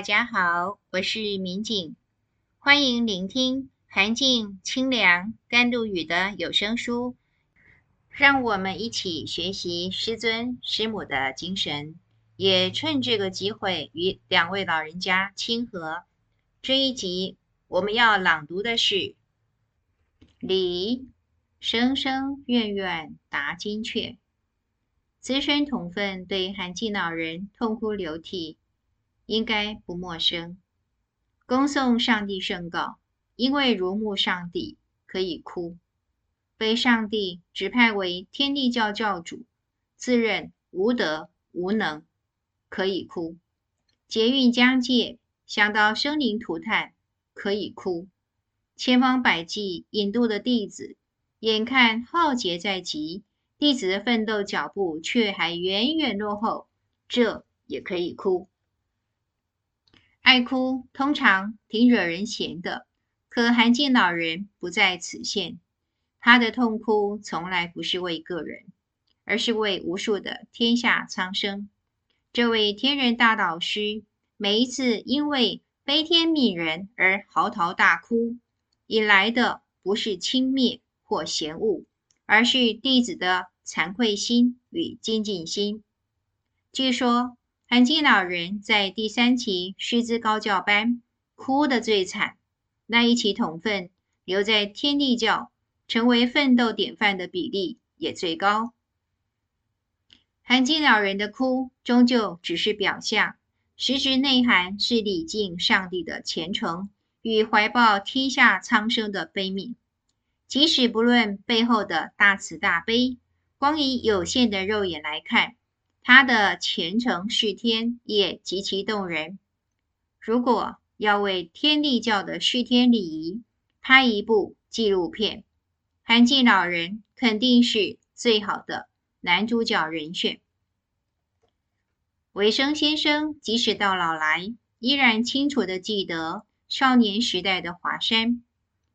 大家好，我是民警，欢迎聆听涵静、清凉、甘露雨的有声书，让我们一起学习师尊师母的精神，也趁这个机会与两位老人家亲和。这一集我们要朗读的是《李声声怨怨答金阙》。资深同分对涵静老人痛哭流涕，应该不陌生。恭送上帝圣告，因为如沐上帝，可以哭。被上帝指派为天地教教主，自认无德无能，可以哭。劫运将届，想到生灵涂炭，可以哭。千方百计引渡的弟子，眼看浩劫在即。弟子的奋斗脚步却还远远落后，这也可以哭。爱哭通常挺惹人嫌的，可涵静老人不在此限。他的痛哭从来不是为个人，而是为无数的天下苍生。这位天人大导师，每一次因为悲天悯人而嚎啕大哭，引来的不是轻蔑或嫌恶。而是弟子的惭愧心与精进心。据说韩静老人在第三期师资高教班哭得最惨，那一期同分留在天地教成为奋斗典范的比例也最高。韩静老人的哭终究只是表象，实质内涵是礼敬上帝的虔诚与怀抱天下苍生的悲悯。即使不论背后的大慈大悲，光以有限的肉眼来看，他的虔诚是天也极其动人。如果要为天地教的续天礼仪拍一部纪录片，韩静老人肯定是最好的男主角人选。维生先生即使到老来，依然清楚地记得少年时代的华山，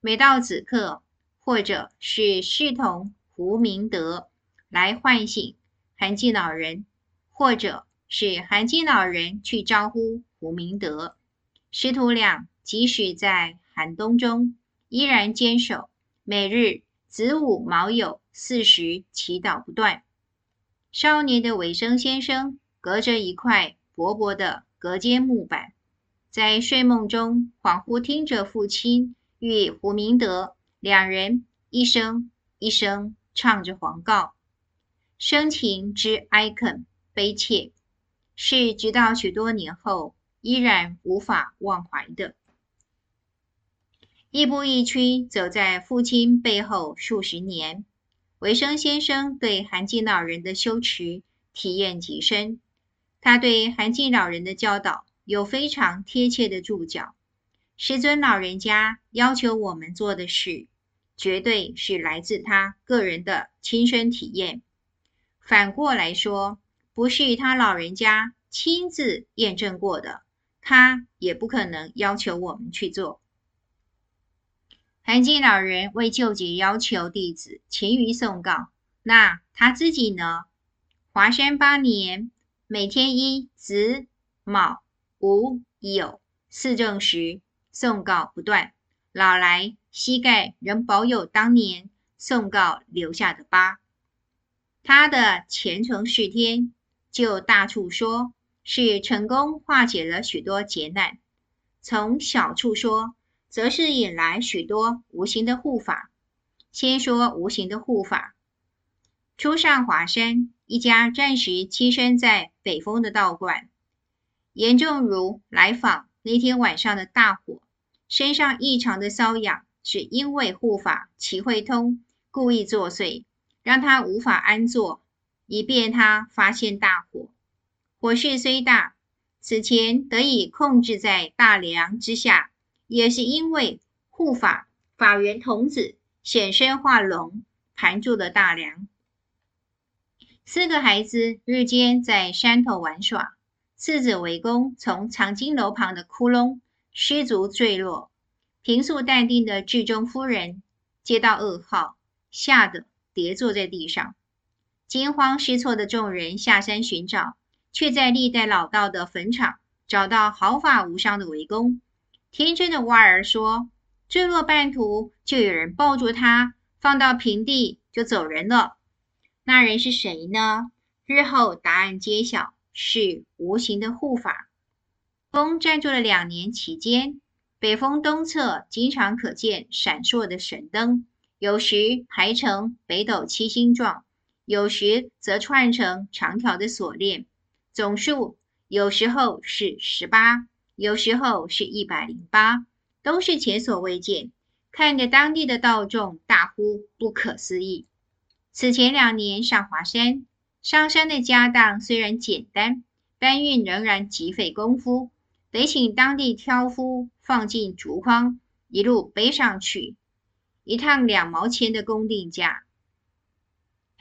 每到此刻。或者是师童胡明德来唤醒韩静老人，或者是涵静老人去招呼胡明德，师徒俩即使在寒冬中，依然坚守每日子午卯酉四时祈祷不断。少年的尾生先生隔着一块薄薄的隔间木板，在睡梦中恍惚听着父亲与胡明德。两人一声一声唱着黄告，深情之哀恳悲切，是直到许多年后依然无法忘怀的。亦步亦趋走在父亲背后数十年，维生先生对韩进老人的修持体验极深。他对韩进老人的教导有非常贴切的注脚。师尊老人家要求我们做的事。绝对是来自他个人的亲身体验。反过来说，不是他老人家亲自验证过的，他也不可能要求我们去做。涵静老人为救劫要求弟子勤于诵告，那他自己呢？华山八年，每天依子、卯、午、酉四正时诵告不断。老来膝盖仍保有当年诵告留下的疤。他的虔诚是天，就大处说，是成功化解了许多劫难；从小处说，则是引来许多无形的护法。先说无形的护法。初上华山，一家暂时栖身在北峰的道观，严仲如来访那天晚上的大火。身上异常的瘙痒，是因为护法齐慧通故意作祟，让他无法安坐，以便他发现大火。火势虽大，此前得以控制在大梁之下，也是因为护法法源童子显身化龙，盘住了大梁。四个孩子日间在山头玩耍，次子围攻从藏经楼旁的窟窿。失足坠落，平素淡定的智忠夫人接到噩耗，吓得跌坐在地上。惊慌失措的众人下山寻找，却在历代老道的坟场找到毫发无伤的围攻。天真的蛙儿说：“坠落半途，就有人抱住他，放到平地就走人了。那人是谁呢？日后答案揭晓，是无形的护法。风暂住了两年期间，北风东侧经常可见闪烁的神灯，有时排成北斗七星状，有时则串成长条的锁链，总数有时候是十八。”有时候是一百零八，都是前所未见，看着当地的道众大呼不可思议。此前两年上华山，上山的家当虽然简单，搬运仍然极费功夫，得请当地挑夫放进竹筐，一路背上去，一趟两毛钱的公定价。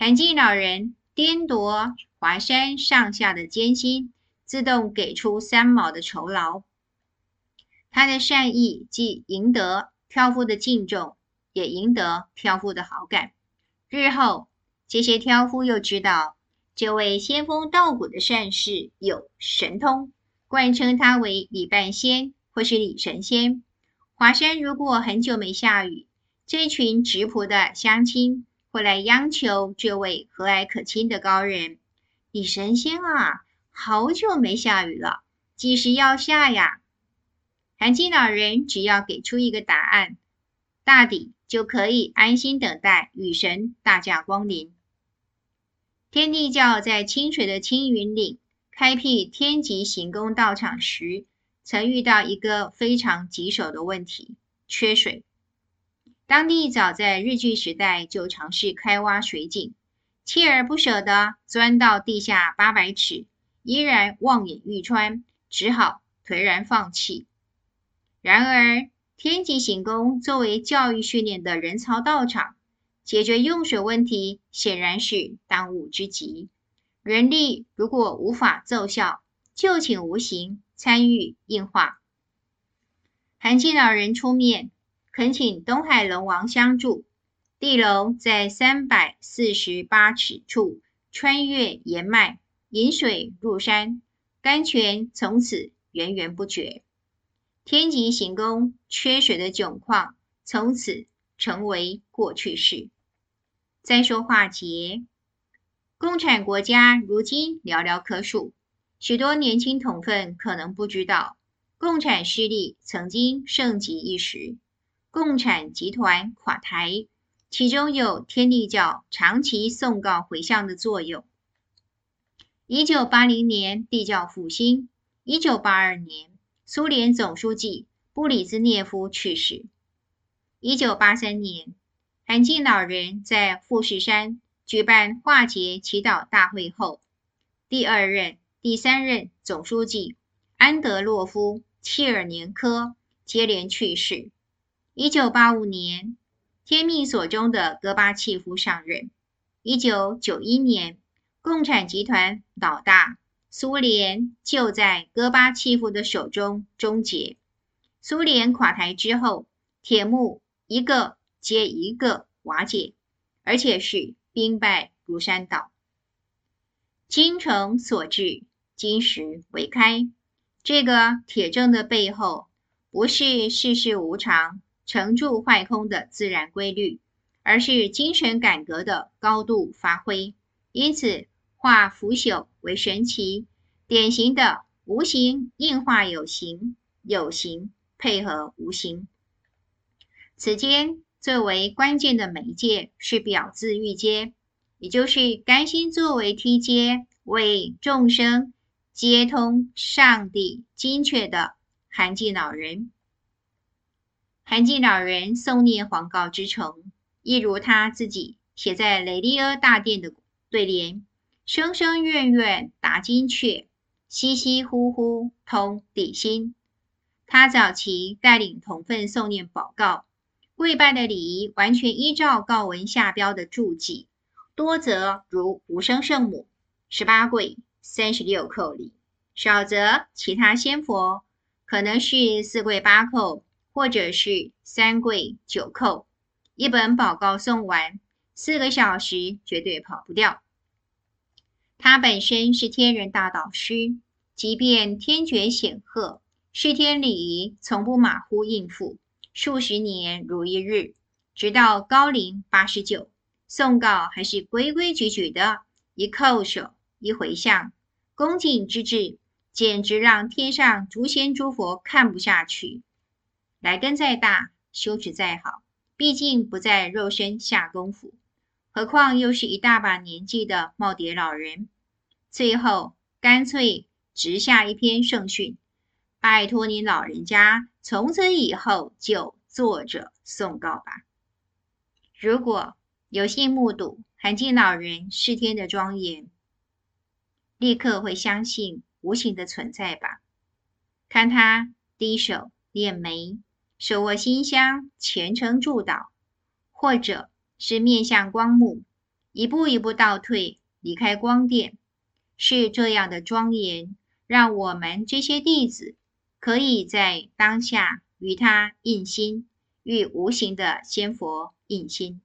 涵静老人颠夺华山上下的艰辛。自动给出三毛的酬劳，他的善意既赢得挑夫的敬重，也赢得挑夫的好感。日后，这些挑夫又知道这位仙风道骨的善士有神通，惯称他为李半仙或是李神仙。华山如果很久没下雨，这群质朴的乡亲会来央求这位和蔼可亲的高人，李神仙啊。好久没下雨了，几时要下呀？韩青老人只要给出一个答案，大抵就可以安心等待雨神大驾光临。天地教在清水的青云岭开辟天极行宫道场时，曾遇到一个非常棘手的问题：缺水。当地早在日据时代就尝试开挖水井，锲而不舍地钻到地下八百尺。依然望眼欲穿，只好颓然放弃。然而，天极行宫作为教育训练的人曹道场，解决用水问题显然是当务之急。人力如果无法奏效，就请无形参与硬化。涵静老人出面，恳请东海龙王相助。地龙在三百四十八尺处穿越岩脉。引水入山，甘泉从此源源不绝。天极行宫缺水的窘况从此成为过去式。再说化解，共产国家如今寥寥可数，许多年轻同分可能不知道，共产势力曾经盛极一时，共产集团垮台，其中有天地教长期送告回向的作用。一九八零年，地教复兴。一九八二年，苏联总书记布里兹涅夫去世。一九八三年，涵静老人在富士山举办化解祈祷大会后，第二任、第三任总书记安德洛夫切尔年科接连去世。一九八五年，天命所中的戈巴契夫上任。一九九一年。共产集团老大苏联就在戈巴契夫的手中终结。苏联垮台之后，铁幕一个接一个瓦解，而且是兵败如山倒。精诚所至，金石为开。这个铁证的背后，不是世事无常、成住坏空的自然规律，而是精神感革的高度发挥。因此，化腐朽为神奇，典型的无形硬化有形，有形配合无形。此间最为关键的媒介是表字玉阶，也就是甘心作为梯阶，为众生接通上帝精确的涵静老人。涵静老人诵念黄告之诚，一如他自己写在雷利阿大殿的对联。声声怨怨达金阙，稀稀呼呼通地心。他早期带领同份诵念宝告，跪拜的礼仪完全依照告文下标的注记，多则如无声圣母十八跪三十六叩礼，少则其他仙佛可能是四跪八叩，或者是三跪九叩。一本宝誥诵完，四个小时绝对跑不掉。他本身是天人大导师，即便天权显赫，事天礼仪从不马虎应付，数十年如一日，直到高龄八十九，诵誥还是规规矩矩的，一叩首，一回向，恭敬之至，简直让天上诸仙诸佛看不下去。来根再大，修持再好，毕竟不在肉身下功夫，何况又是一大把年纪的耄耋老人。最后干脆直下一篇圣训，拜托您老人家从此以后就坐着诵告吧。如果有幸目睹涵静老人释天的庄严，立刻会相信无形的存在吧？看他低手敛眉。手握心香，虔诚祝祷，或者是面向光幕，一步一步倒退，离开光殿，是这样的庄严，让我们这些弟子可以在当下与他印心，与无形的仙佛印心。